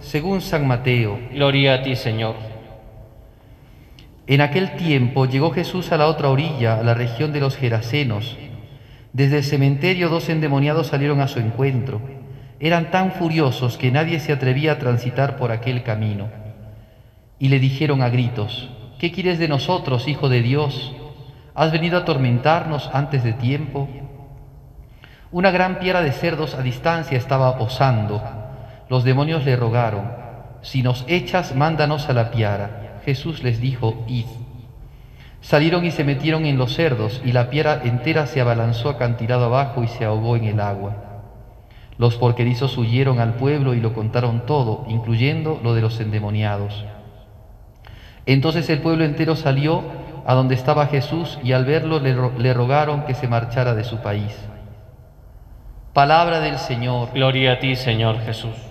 según San Mateo. Gloria a ti, Señor. En aquel tiempo llegó Jesús a la otra orilla, a la región de los Gerasenos. Desde el cementerio dos endemoniados salieron a su encuentro. Eran tan furiosos que nadie se atrevía a transitar por aquel camino. Y le dijeron a gritos, ¿qué quieres de nosotros, Hijo de Dios? ¿Has venido a atormentarnos antes de tiempo? Una gran piedra de cerdos a distancia estaba osando. Los demonios le rogaron, si nos echas, mándanos a la piara. Jesús les dijo, id. Salieron y se metieron en los cerdos, y la piedra entera se abalanzó acantilado abajo y se ahogó en el agua. Los porquerizos huyeron al pueblo y lo contaron todo, incluyendo lo de los endemoniados. Entonces el pueblo entero salió a donde estaba Jesús y al verlo le, le rogaron que se marchara de su país. Palabra del Señor. Gloria a ti, Señor Jesús.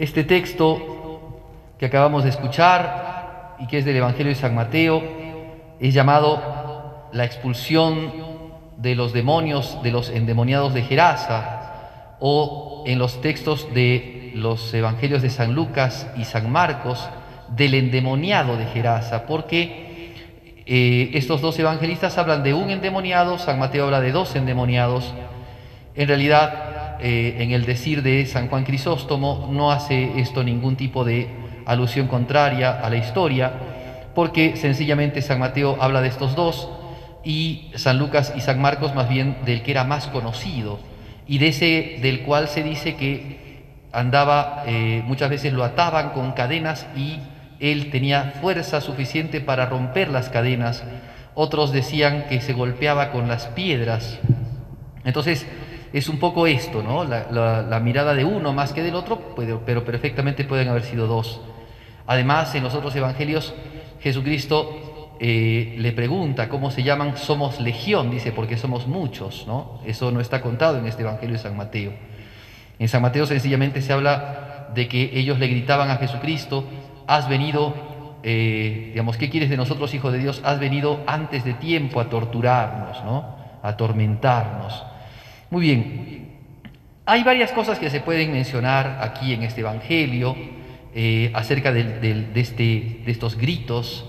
Este texto que acabamos de escuchar y que es del Evangelio de San Mateo es llamado la expulsión de los demonios de los endemoniados de Gerasa o en los textos de los Evangelios de San Lucas y San Marcos del endemoniado de Gerasa, porque eh, estos dos evangelistas hablan de un endemoniado, San Mateo habla de dos endemoniados. En realidad, eh, en el decir de San Juan Crisóstomo no hace esto ningún tipo de alusión contraria a la historia, porque sencillamente San Mateo habla de estos dos y San Lucas y San Marcos más bien del que era más conocido y de ese del cual se dice que andaba, eh, muchas veces lo ataban con cadenas y él tenía fuerza suficiente para romper las cadenas. Otros decían que se golpeaba con las piedras. Entonces, es un poco esto, ¿no? La, mirada de uno más que del otro, pero perfectamente pueden haber sido dos. Además, en los otros evangelios, Jesucristo eh, le pregunta cómo se llaman, somos legión, dice, porque somos muchos, ¿no? Eso no está contado en este evangelio de San Mateo. En San Mateo sencillamente se habla de que ellos le gritaban a Jesucristo, has venido, eh, digamos, ¿qué quieres de nosotros, Hijo de Dios? Has venido antes de tiempo a torturarnos, ¿no? A atormentarnos. Muy bien, hay varias cosas que se pueden mencionar aquí en este Evangelio eh, acerca de, este, de, estos gritos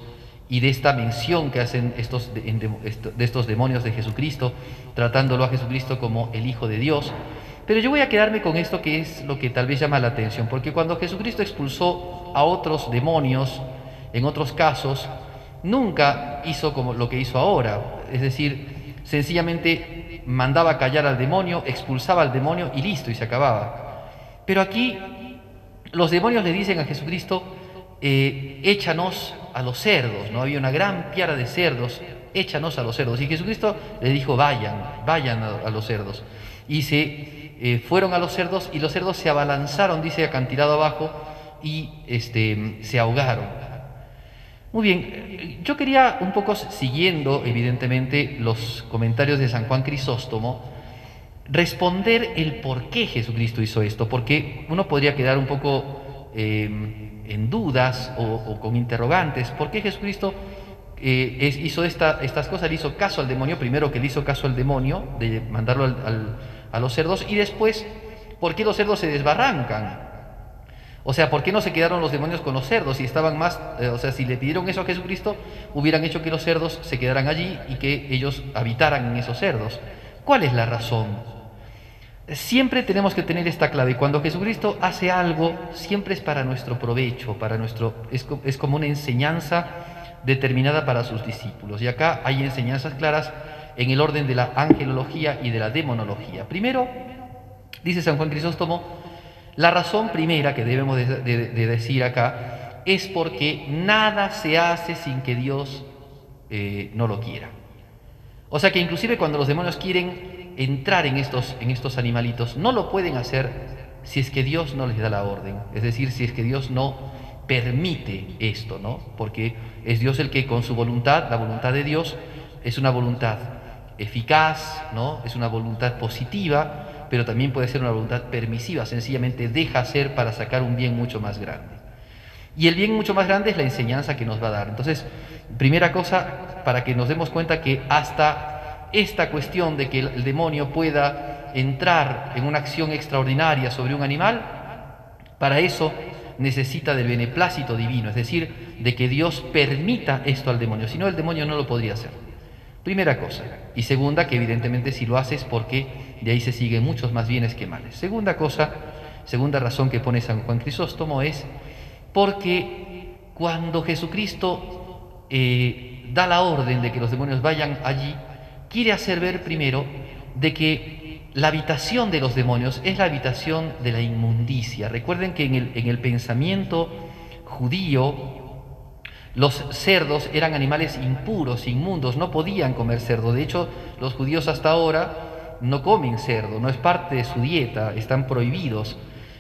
y de esta mención que hacen estos, de estos demonios de Jesucristo, tratándolo a Jesucristo como el Hijo de Dios. Pero yo voy a quedarme con esto que es lo que tal vez llama la atención, porque cuando Jesucristo expulsó a otros demonios, en otros casos, nunca hizo como lo que hizo ahora, es decir, sencillamente mandaba callar al demonio, expulsaba al demonio y listo, y se acababa. Pero aquí los demonios le dicen a Jesucristo, eh, échanos a los cerdos, ¿no? Había una gran piara de cerdos, échanos a los cerdos. Y Jesucristo le dijo, vayan, vayan a, los cerdos. Y se eh, fueron a los cerdos y los cerdos se abalanzaron, dice, acantilado abajo y este, se ahogaron. Muy bien, yo quería un poco siguiendo evidentemente los comentarios de San Juan Crisóstomo, responder el por qué Jesucristo hizo esto, porque uno podría quedar un poco em, en dudas o, con interrogantes, ¿por qué Jesucristo eh, hizo estas cosas? Le hizo caso al demonio, primero que le hizo caso al demonio, de mandarlo a los cerdos, y después, ¿por qué los cerdos se desbarrancan? O sea, ¿por qué no se quedaron los demonios con los cerdos? Si estaban más, eh, o sea, si le pidieron eso a Jesucristo, hubieran hecho que los cerdos se quedaran allí y que ellos habitaran en esos cerdos. ¿Cuál es la razón? Siempre tenemos que tener esta clave. Cuando Jesucristo hace algo, siempre es para nuestro provecho, para nuestro, es, es como una enseñanza determinada para sus discípulos. Y acá hay enseñanzas claras en el orden de la angelología y de la demonología. Primero, dice San Juan Crisóstomo, la razón primera que debemos de, decir acá es porque nada se hace sin que Dios eh, no lo quiera. O sea que inclusive cuando los demonios quieren entrar en estos, en estos animalitos, no lo pueden hacer si es que Dios no les da la orden. Es decir, si es que Dios no permite esto, ¿no? Porque es Dios el que con su voluntad, la voluntad de Dios, es una voluntad eficaz, ¿no? Es una voluntad positiva pero también puede ser una voluntad permisiva, sencillamente deja hacer para sacar un bien mucho más grande. Y el bien mucho más grande es la enseñanza que nos va a dar. Entonces, primera cosa, para que nos demos cuenta que hasta esta cuestión de que el demonio pueda entrar en una acción extraordinaria sobre un animal, para eso necesita del beneplácito divino, es decir, de que Dios permita esto al demonio, si no el demonio no lo podría hacer. Primera cosa. Y segunda, que evidentemente si lo haces porque de ahí se siguen muchos más bienes que males. Segunda cosa, segunda razón que pone San Juan Crisóstomo es porque cuando Jesucristo eh, da la orden de que los demonios vayan allí, quiere hacer ver primero de que la habitación de los demonios es la habitación de la inmundicia. Recuerden que en el, en el pensamiento judío, los cerdos eran animales impuros, inmundos, no podían comer cerdo. De hecho, los judíos hasta ahora no comen cerdo, no es parte de su dieta, están prohibidos.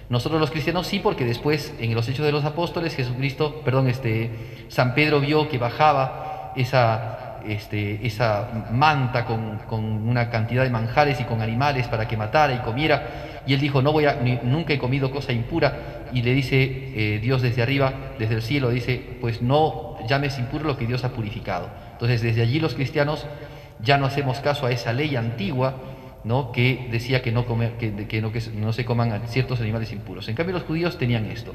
Nosotros los cristianos sí, porque después en los Hechos de los Apóstoles, Jesucristo, perdón, este, San Pedro vio que bajaba esa, este, esa manta con, una cantidad de manjares y con animales para que matara y comiera. Y él dijo, no voy a, nunca he comido cosa impura y le dice eh, Dios desde arriba, desde el cielo, dice, pues no llames impuro lo que Dios ha purificado. Entonces desde allí los cristianos ya no hacemos caso a esa ley antigua ¿no? que decía que no, comer, que, que, no, que no se coman ciertos animales impuros. En cambio los judíos tenían esto.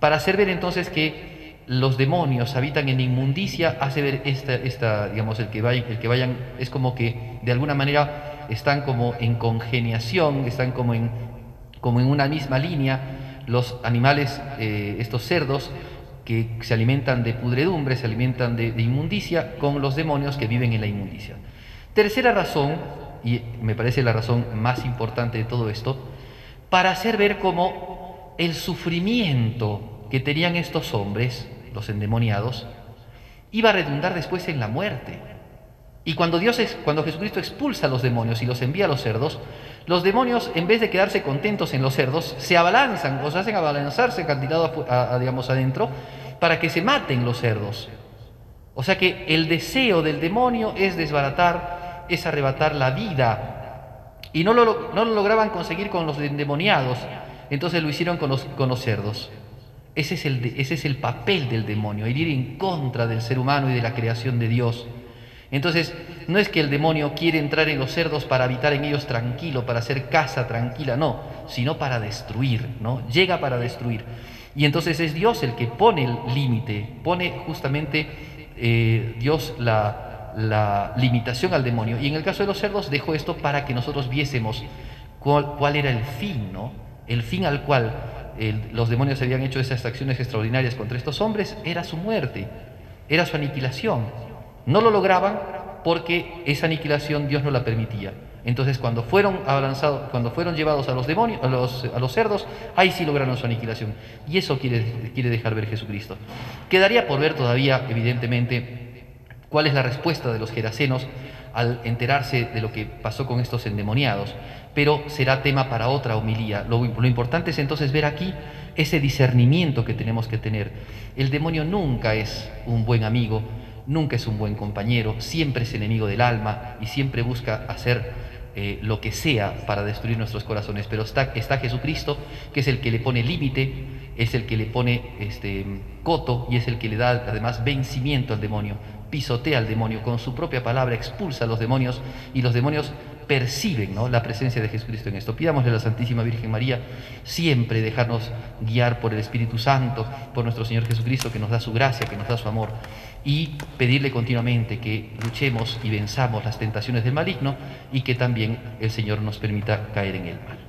Para hacer ver entonces que los demonios habitan en inmundicia, hace ver esta, esta digamos, el que, vayan, el que vayan, es como que de alguna manera están como en congeniación, están como en, como en una misma línea, los animales, eh, estos cerdos, que se alimentan de pudredumbre, se alimentan de, de, inmundicia, con los demonios que viven en la inmundicia. Tercera razón, y me parece la razón más importante de todo esto, para hacer ver cómo el sufrimiento que tenían estos hombres, los endemoniados, iba a redundar después en la muerte. Y cuando, Dios es, cuando Jesucristo expulsa a los demonios y los envía a los cerdos, los demonios, en vez de quedarse contentos en los cerdos, se abalanzan o se hacen abalanzarse cantidad a, a, digamos, adentro para que se maten los cerdos. O sea que el deseo del demonio es desbaratar, es arrebatar la vida. Y no lo, no lo lograban conseguir con los endemoniados, entonces lo hicieron con los, con los cerdos. Ese es, el, ese es el papel del demonio, ir en contra del ser humano y de la creación de Dios. Entonces, no es que el demonio quiere entrar en los cerdos para habitar en ellos tranquilo, para hacer casa tranquila, no, sino para destruir, ¿no? Llega para destruir. Y entonces es Dios el que pone el límite, pone justamente eh, Dios la, la, limitación al demonio. Y en el caso de los cerdos dejó esto para que nosotros viésemos cuál, era el fin, ¿no? El fin al cual el, los demonios habían hecho esas acciones extraordinarias contra estos hombres era su muerte, era su aniquilación. No lo lograban porque esa aniquilación Dios no la permitía. Entonces cuando fueron avanzados, cuando fueron llevados a los demonios, a los, a los, cerdos, ahí sí lograron su aniquilación. Y eso quiere, quiere dejar ver Jesucristo. Quedaría por ver todavía, evidentemente, cuál es la respuesta de los gerasenos al enterarse de lo que pasó con estos endemoniados. Pero será tema para otra homilía. Lo, importante es entonces ver aquí ese discernimiento que tenemos que tener. El demonio nunca es un buen amigo, nunca es un buen compañero, siempre es enemigo del alma y siempre busca hacer eh, lo que sea para destruir nuestros corazones. Pero está, está Jesucristo, que es el que le pone límite, es el que le pone este, coto y es el que le da además vencimiento al demonio, pisotea al demonio, con su propia palabra expulsa a los demonios y los demonios perciben ¿no? la presencia de Jesucristo en esto. Pidámosle a la Santísima Virgen María siempre dejarnos guiar por el Espíritu Santo, por nuestro Señor Jesucristo, que nos da su gracia, que nos da su amor, y pedirle continuamente que luchemos y venzamos las tentaciones del maligno y que también el Señor nos permita caer en el mal.